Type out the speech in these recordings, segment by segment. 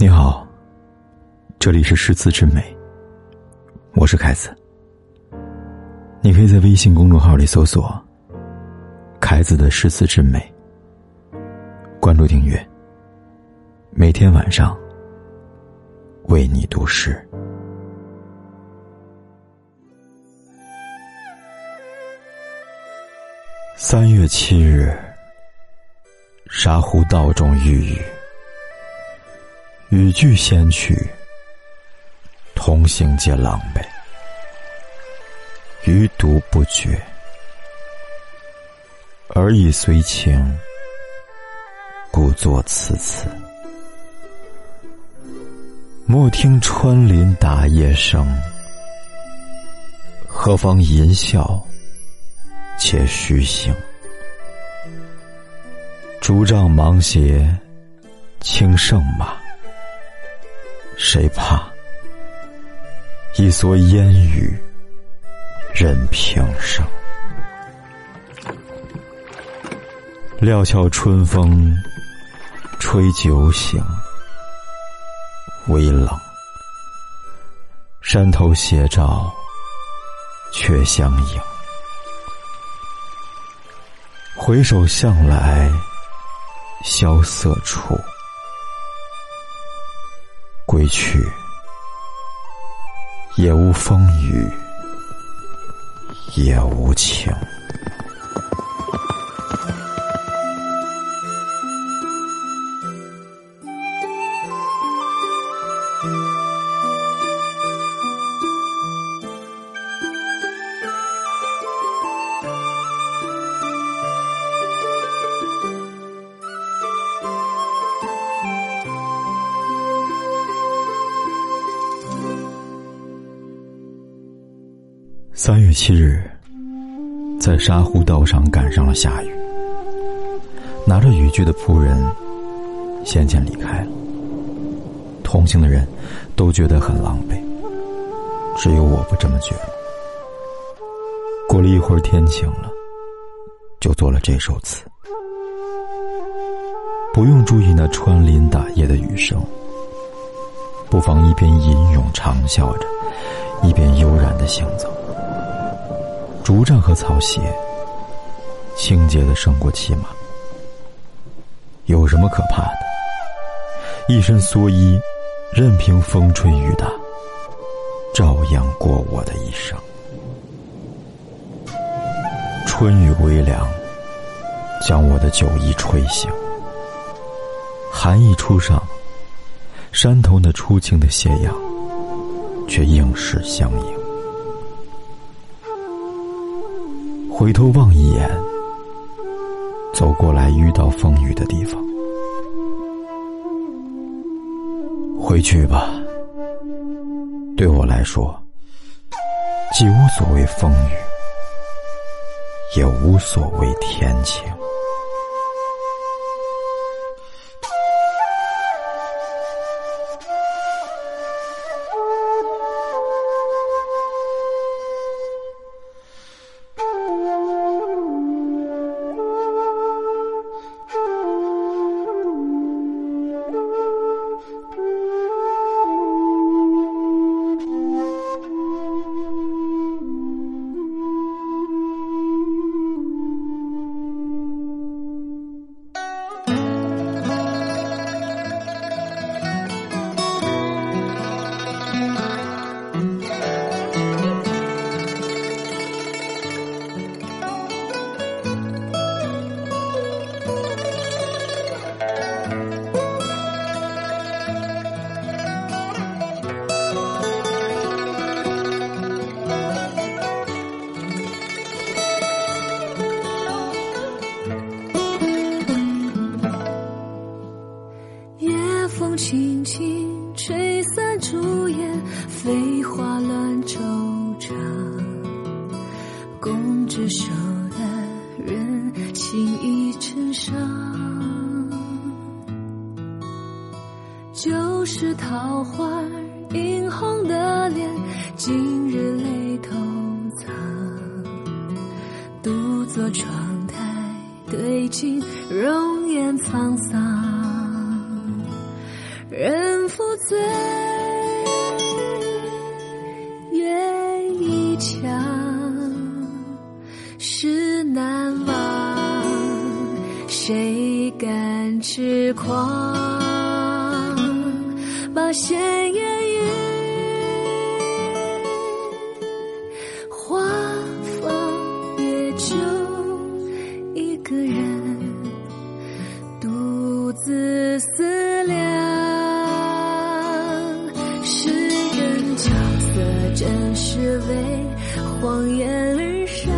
你好，这里是诗词之美，我是凯子。你可以在微信公众号里搜索“凯子的诗词之美”，关注订阅，每天晚上为你读诗。三月七日，沙湖道中遇雨。语句先去，同行皆狼狈，余独不觉。而已虽情，故作此词。莫听穿林打叶声，何妨吟啸且徐行。竹杖芒鞋轻胜马。谁怕？一蓑烟雨任平生。料峭春风吹酒醒，微冷。山头斜照却相迎。回首向来萧瑟处。归去，也无风雨，也无晴。三月七日，在沙湖道上赶上了下雨，拿着雨具的仆人先前离开了。同行的人都觉得很狼狈，只有我不这么觉得。过了一会儿，天晴了，就做了这首词。不用注意那穿林打叶的雨声，不妨一边吟咏长啸着，一边悠然的行走。竹杖和草鞋，清洁的胜过骑马。有什么可怕的？一身蓑衣，任凭风吹雨打，照样过我的一生。春雨微凉，将我的酒意吹醒。寒意初上，山头那初晴的斜阳，却应时相迎。回头望一眼，走过来遇到风雨的地方，回去吧。对我来说，既无所谓风雨，也无所谓天晴。轻轻吹散朱颜，飞花乱惆怅。共执手的人，情已成伤。旧时桃花映红的脸，今日泪偷藏。独坐窗台对镜，容颜沧桑。人。负罪，月一墙，事难忘，谁敢痴狂？真是为谎言而伤，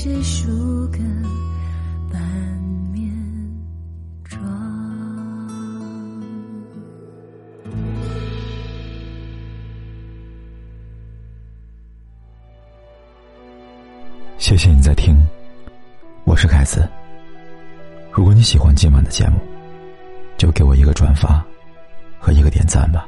谁梳个半面妆？谢谢你在听，我是凯子。如果你喜欢今晚的节目，就给我一个转发和一个点赞吧。